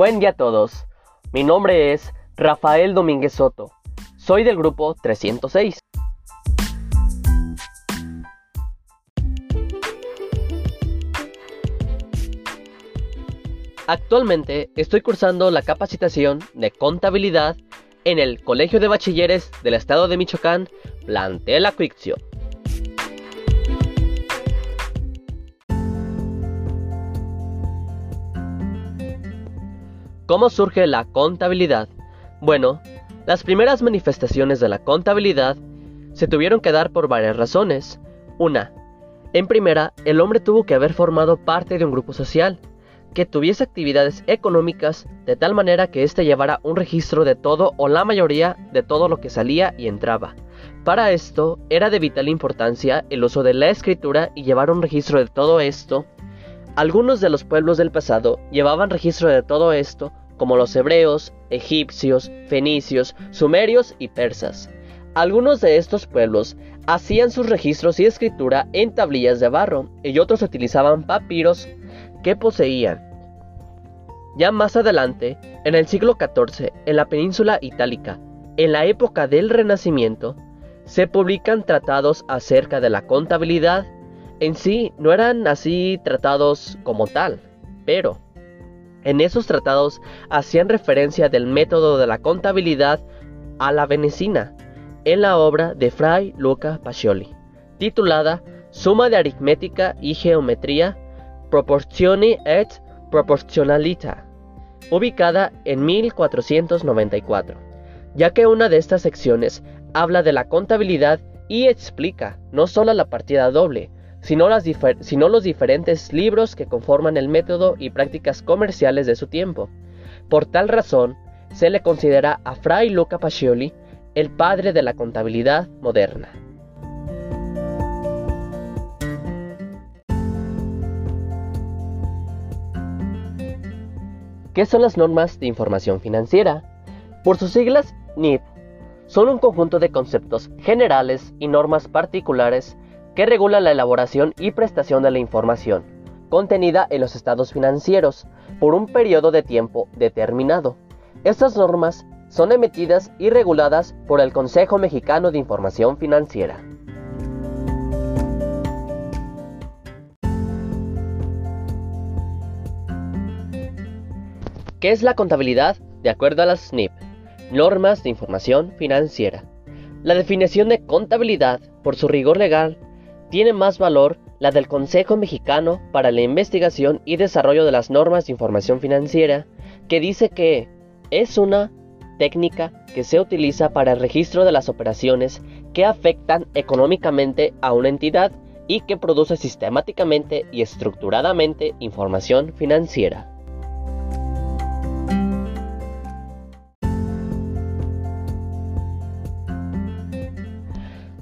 Buen día a todos. Mi nombre es Rafael Domínguez Soto. Soy del grupo 306. Actualmente estoy cursando la capacitación de contabilidad en el Colegio de Bachilleres del Estado de Michoacán, plantel Acuiccio. ¿Cómo surge la contabilidad? Bueno, las primeras manifestaciones de la contabilidad se tuvieron que dar por varias razones. Una, en primera, el hombre tuvo que haber formado parte de un grupo social, que tuviese actividades económicas de tal manera que éste llevara un registro de todo o la mayoría de todo lo que salía y entraba. Para esto era de vital importancia el uso de la escritura y llevar un registro de todo esto. Algunos de los pueblos del pasado llevaban registro de todo esto como los hebreos, egipcios, fenicios, sumerios y persas. Algunos de estos pueblos hacían sus registros y escritura en tablillas de barro y otros utilizaban papiros que poseían. Ya más adelante, en el siglo XIV, en la península itálica, en la época del Renacimiento, se publican tratados acerca de la contabilidad. En sí no eran así tratados como tal, pero en esos tratados hacían referencia del método de la contabilidad a la venecina, en la obra de Fray Luca Pacioli, titulada Suma de aritmética y geometría, Proporzione et Proporcionalita, ubicada en 1494, ya que una de estas secciones habla de la contabilidad y explica no solo la partida doble, sino, los diferentes libros que conforman el método y prácticas comerciales de su tiempo. Por tal razón, se le considera a Fray Luca Pacioli el padre de la contabilidad moderna. ¿Qué son las normas de información financiera? Por sus siglas, NIF, son un conjunto de conceptos generales y normas particulares que regula la elaboración y prestación de la información contenida en los estados financieros por un periodo de tiempo determinado. Estas normas son emitidas y reguladas por el Consejo Mexicano de Información Financiera. ¿Qué es la contabilidad? De acuerdo a las SNIP, Normas de Información Financiera. La definición de contabilidad, por su rigor legal, tiene más valor la del Consejo Mexicano para la Investigación y Desarrollo de las Normas de Información Financiera, que dice que es una técnica que se utiliza para el registro de las operaciones que afectan económicamente a una entidad y que produce sistemáticamente y estructuradamente información financiera.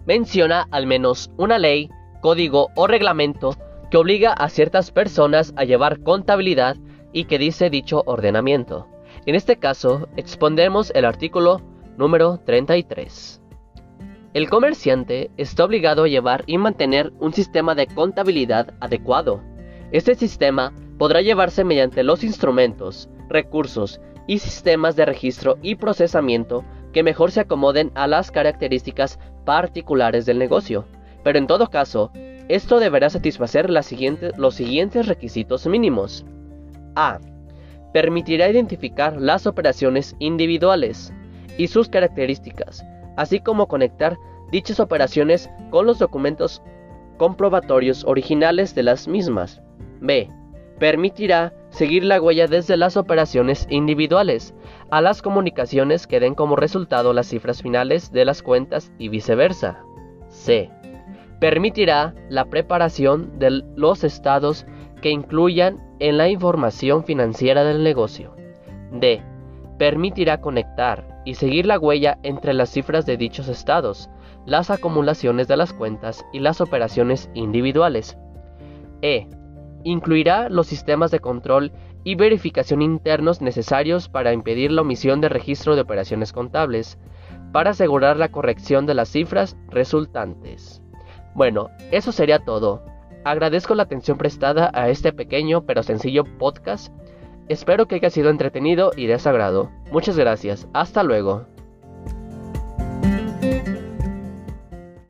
Menciona al menos una ley código o reglamento que obliga a ciertas personas a llevar contabilidad y que dice dicho ordenamiento. En este caso, expondremos el artículo número 33. El comerciante está obligado a llevar y mantener un sistema de contabilidad adecuado. Este sistema podrá llevarse mediante los instrumentos, recursos y sistemas de registro y procesamiento que mejor se acomoden a las características particulares del negocio. Pero en todo caso, esto deberá satisfacer los siguientes requisitos mínimos. A. Permitirá identificar las operaciones individuales y sus características, así como conectar dichas operaciones con los documentos comprobatorios originales de las mismas. B. Permitirá seguir la huella desde las operaciones individuales a las comunicaciones que den como resultado las cifras finales de las cuentas y viceversa. C permitirá la preparación de los estados que incluyan en la información financiera del negocio. D. Permitirá conectar y seguir la huella entre las cifras de dichos estados, las acumulaciones de las cuentas y las operaciones individuales. E. Incluirá los sistemas de control y verificación internos necesarios para impedir la omisión de registro de operaciones contables, para asegurar la corrección de las cifras resultantes. Bueno, eso sería todo. Agradezco la atención prestada a este pequeño pero sencillo podcast. Espero que haya sido entretenido y de sagrado. Muchas gracias. Hasta luego.